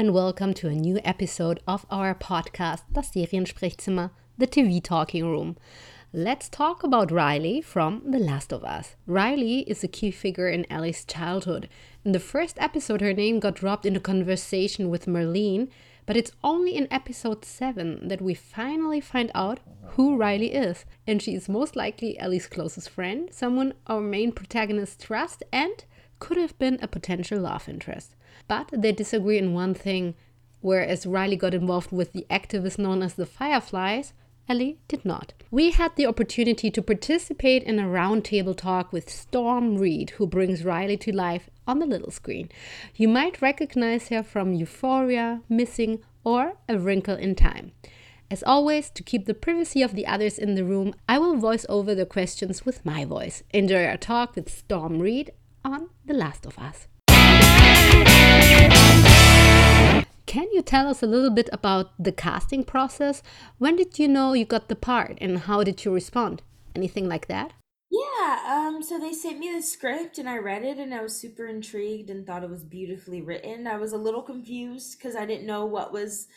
and welcome to a new episode of our podcast, Das Seriensprechzimmer, the TV Talking Room. Let's talk about Riley from The Last of Us. Riley is a key figure in Ellie's childhood. In the first episode, her name got dropped in a conversation with Marlene, but it's only in episode 7 that we finally find out who Riley is. And she is most likely Ellie's closest friend, someone our main protagonist trusts, and could have been a potential love interest. But they disagree in one thing. Whereas Riley got involved with the activists known as the Fireflies, Ellie did not. We had the opportunity to participate in a roundtable talk with Storm Reid, who brings Riley to life on the little screen. You might recognize her from Euphoria, Missing, or A Wrinkle in Time. As always, to keep the privacy of the others in the room, I will voice over the questions with my voice. Enjoy our talk with Storm Reid on The Last of Us. Can you tell us a little bit about the casting process? When did you know you got the part and how did you respond? Anything like that? Yeah, um, so they sent me the script and I read it and I was super intrigued and thought it was beautifully written. I was a little confused because I didn't know what was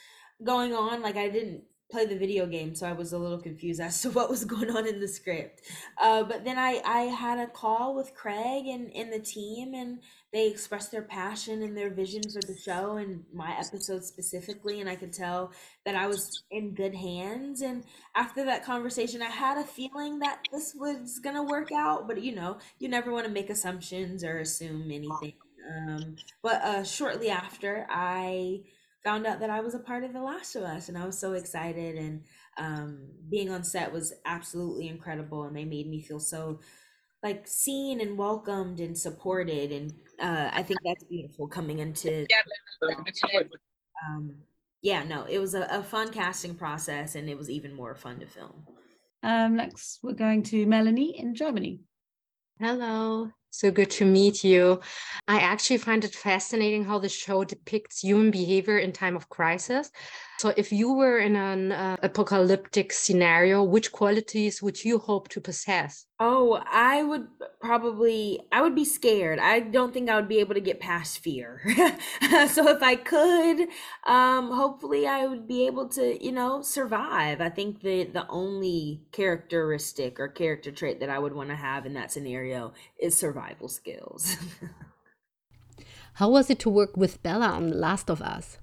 going on. Like I didn't play the video game, so I was a little confused as to what was going on in the script. Uh, but then I, I had a call with Craig and, and the team, and they expressed their passion and their vision for the show and my episode specifically. And I could tell that I was in good hands. And after that conversation, I had a feeling that this was going to work out. But you know, you never want to make assumptions or assume anything. Um, but uh, shortly after, I found out that I was a part of The Last of Us, and I was so excited. And um, being on set was absolutely incredible, and they made me feel so like seen and welcomed and supported. And uh, I think that's beautiful coming into. Um, yeah, no, it was a, a fun casting process, and it was even more fun to film. Um, next, we're going to Melanie in Germany. Hello. So good to meet you. I actually find it fascinating how the show depicts human behavior in time of crisis. So, if you were in an uh, apocalyptic scenario, which qualities would you hope to possess? Oh, I would probably I would be scared. I don't think I would be able to get past fear. so if I could, um hopefully I would be able to, you know, survive. I think the the only characteristic or character trait that I would want to have in that scenario is survival skills. How was it to work with Bella on The Last of Us?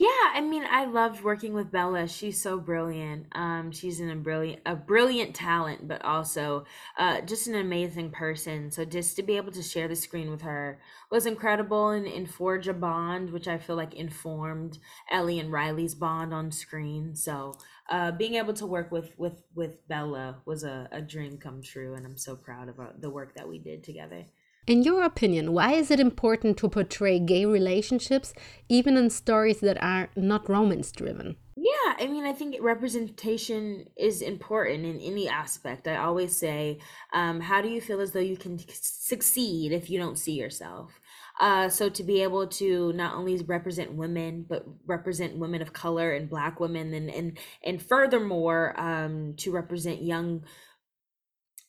Yeah, I mean, I loved working with Bella. She's so brilliant. Um, she's an, a brilliant, a brilliant talent, but also uh, just an amazing person. So just to be able to share the screen with her was incredible and, and forge a bond, which I feel like informed Ellie and Riley's bond on screen. So uh, being able to work with with with Bella was a, a dream come true, and I'm so proud about the work that we did together. In your opinion, why is it important to portray gay relationships even in stories that are not romance driven? Yeah, I mean, I think representation is important in any aspect. I always say, um, how do you feel as though you can succeed if you don't see yourself? Uh, so to be able to not only represent women, but represent women of color and Black women, and and and furthermore, um, to represent young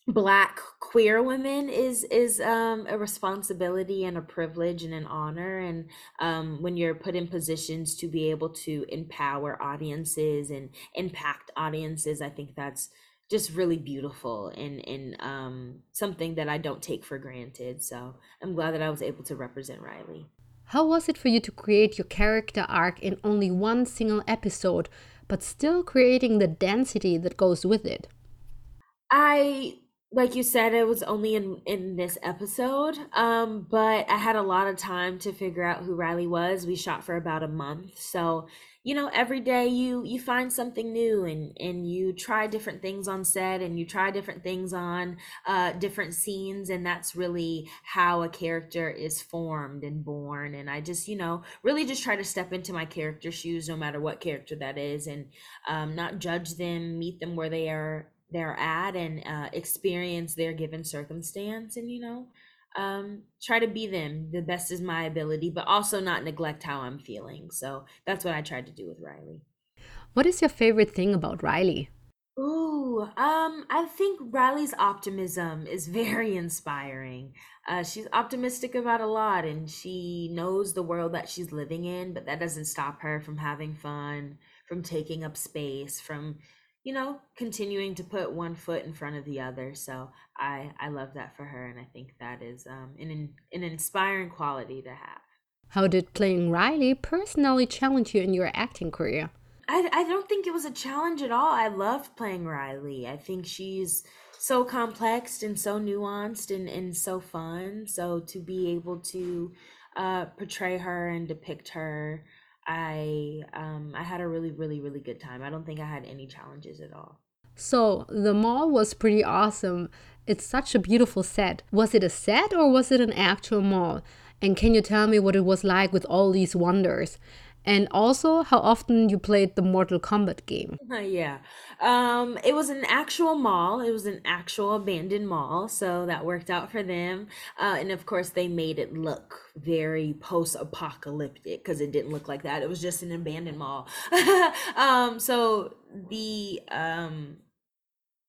black queer women is is um a responsibility and a privilege and an honor. And um when you're put in positions to be able to empower audiences and impact audiences i think that's just really beautiful and and um something that i don't take for granted. So i'm glad that i was able to represent riley. How was it for you to create your character arc in only one single episode but still creating the density that goes with it? I like you said it was only in in this episode um but i had a lot of time to figure out who riley was. We shot for about a month. So you know every day you you find something new and and you try different things on set and you try different things on uh different scenes. And that's really how a character is formed and born. And i just you know really just try to step into my character shoes no matter what character that is and um not judge them meet them where they are they're at and uh, experience their given circumstance and you know um, try to be them the best is my ability but also not neglect how i'm feeling so that's what i tried to do with riley what is your favorite thing about riley Ooh, um, I think Riley's optimism is very inspiring. Uh, she's optimistic about a lot and she knows the world that she's living in, but that doesn't stop her from having fun, from taking up space, from, you know, continuing to put one foot in front of the other. So I I love that for her and I think that is um an an inspiring quality to have. How did playing Riley personally challenge you in your acting career? I, I don't think it was a challenge at all. I loved playing Riley. I think she's so complex and so nuanced and, and so fun. So to be able to uh, portray her and depict her, I um, I had a really, really, really good time. I don't think I had any challenges at all. So, the mall was pretty awesome. It's such a beautiful set. Was it a set or was it an actual mall? And can you tell me what it was like with all these wonders? And also, how often you played the Mortal Kombat game? Yeah. Um, it was an actual mall. It was an actual abandoned mall, so that worked out for them. Uh, and of course, they made it look very post-apocalyptic because it didn't look like that. It was just an abandoned mall. um, so the um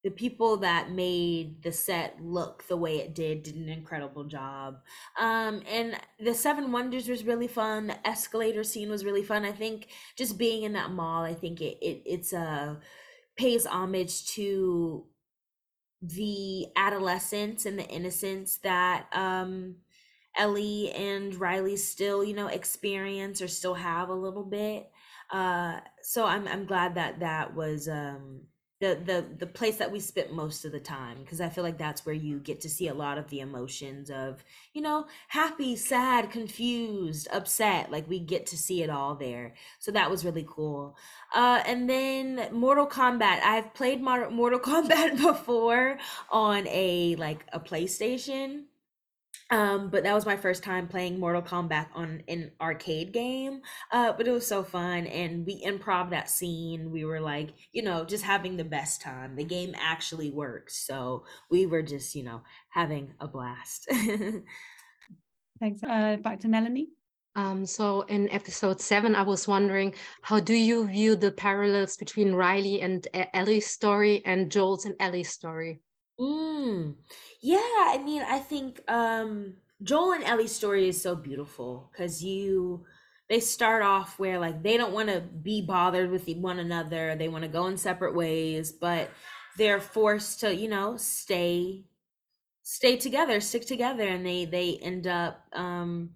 the people that made the set look the way it did did an incredible job. Um, and the Seven Wonders was really fun. The escalator scene was really fun. I think just being in that mall, I think it, it it's a uh, pays homage to the adolescence and the innocence that um Ellie and Riley still, you know, experience or still have a little bit. Uh so I'm I'm glad that that was um the the the place that we spent most of the time because I feel like that's where you get to see a lot of the emotions of you know happy, sad, confused, upset. Like we get to see it all there, so that was really cool. Uh, and then Mortal Kombat. I've played Mortal Kombat before on a like a PlayStation um, but that was my first time playing Mortal Kombat on an arcade game. Uh, but it was so fun, and we improv that scene. We were like, you know, just having the best time. The game actually worked, so we were just, you know, having a blast. Thanks. Uh, back to Melanie. Um, so in episode seven, I was wondering, how do you view the parallels between Riley and Ellie's story and Joel's and Ellie's story? Mm. Yeah, I mean, I think um Joel and Ellie's story is so beautiful because you they start off where like they don't want to be bothered with one another. They want to go in separate ways, but they're forced to, you know, stay stay together, stick together, and they they end up um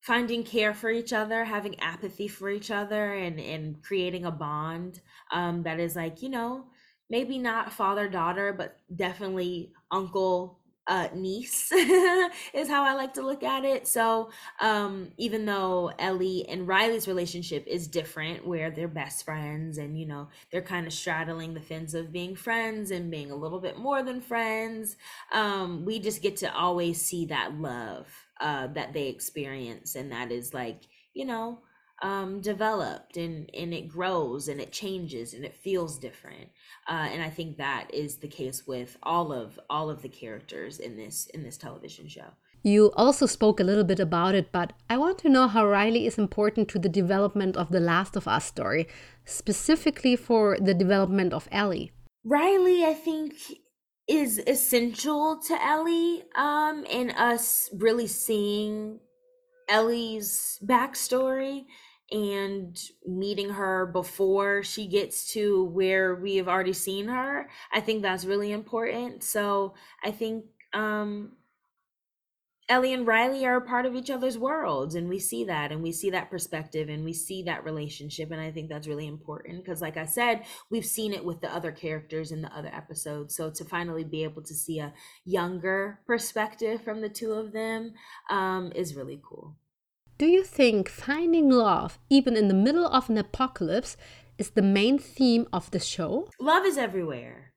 finding care for each other, having apathy for each other, and and creating a bond um that is like, you know, maybe not father daughter, but definitely uncle uh, niece is how I like to look at it. So um, even though Ellie and Riley's relationship is different, where they're best friends and you know they're kind of straddling the fence of being friends and being a little bit more than friends, um, we just get to always see that love uh, that they experience, and that is like you know um, developed and and it grows and it changes and it feels different uh, and I think that is the case with all of all of the characters in this in this television show. You also spoke a little bit about it, but I want to know how Riley is important to the development of the Last of Us story, specifically for the development of Ellie. Riley, I think, is essential to Ellie um, and us really seeing Ellie's backstory and meeting her before she gets to where we have already seen her i think that's really important. So i think um ellie and riley are a part of each other's worlds and we see that and we see that perspective and we see that relationship and i think that's really important because like i said we've seen it with the other characters in the other episodes. So to finally be able to see a younger perspective from the two of them um, is really cool do you think finding love, even in the middle of an apocalypse, is the main theme of the show? Love is everywhere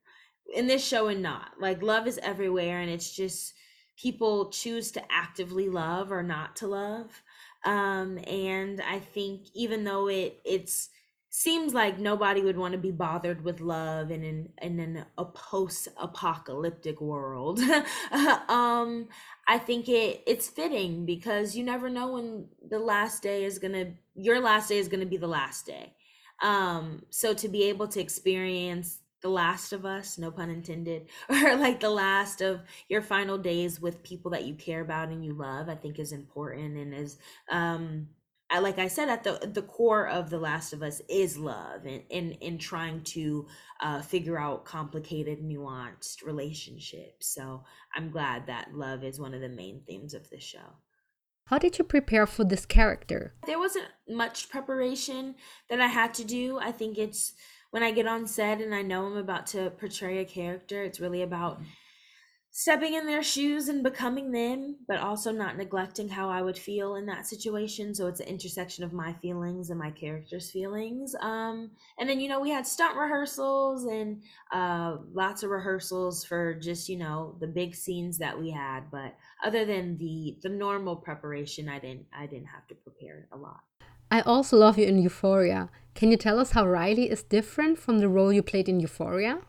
in this show and not. Like, love is everywhere, and it's just people choose to actively love or not to love. Um, and I think even though it it's seems like nobody would want to be bothered with love in an in an, a post-apocalyptic world. um, I think it it's fitting because you never know when the last day is gonna your last day is gonna be the last day. Um, so to be able to experience the last of us, no pun intended, or like the last of your final days with people that you care about and you love, I think is important and is um I, like I said, at the the core of The Last of Us is love and in in trying to uh, figure out complicated, nuanced relationships. So I'm glad that love is one of the main themes of the show. How did you prepare for this character? There wasn't much preparation that I had to do. I think it's when I get on set and I know I'm about to portray a character, it's really about stepping in their shoes and becoming them, but also not neglecting how I would feel in that situation. So it's an intersection of my feelings and my character's feelings. Um, and then, you know, we had stunt rehearsals and uh, lots of rehearsals for just, you know, the big scenes that we had. But other than the the normal preparation, I didn't I didn't have to prepare a lot. I also love you in Euphoria. Can you tell us how Riley is different from the role you played in Euphoria?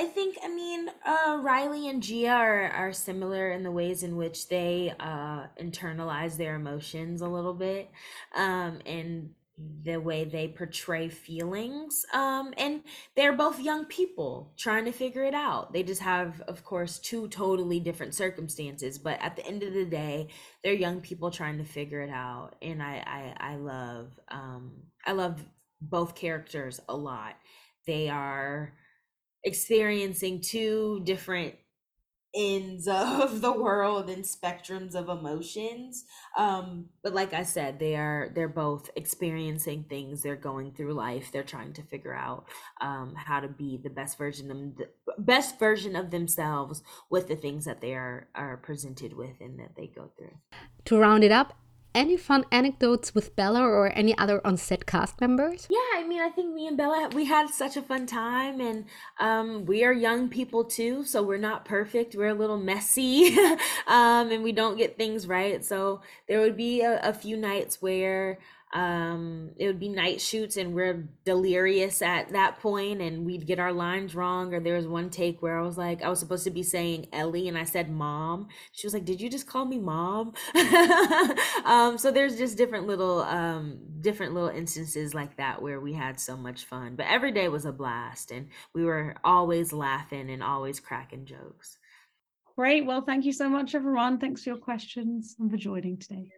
I think I mean uh, Riley and Gia are are similar in the ways in which they uh, internalize their emotions a little bit, um, and the way they portray feelings. Um, and they're both young people trying to figure it out. They just have, of course, two totally different circumstances, but at the end of the day, they're young people trying to figure it out. And I I, I love um, I love both characters a lot. They are experiencing two different ends of the world and spectrums of emotions um but like i said they are they're both experiencing things they're going through life they're trying to figure out um how to be the best version of the best version of themselves with the things that they are are presented with and that they go through. To round it up any fun anecdotes with Bella or any other on-set cast members? Yeah, I mean, I think me and Bella we had such a fun time, and um, we are young people too, so we're not perfect. We're a little messy, um, and we don't get things right. So there would be a, a few nights where um it would be night shoots and we're delirious at that point and we'd get our lines wrong or there was one take where i was like i was supposed to be saying ellie and i said mom. She was like did you just call me mom? Um so there's just different little um different little instances like that where we had so much fun. But every day was a blast and we were always laughing and always cracking jokes. Great. Well thank you so much everyone. Thanks for your questions and for joining today.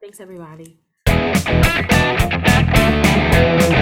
Thanks everybody Thank you.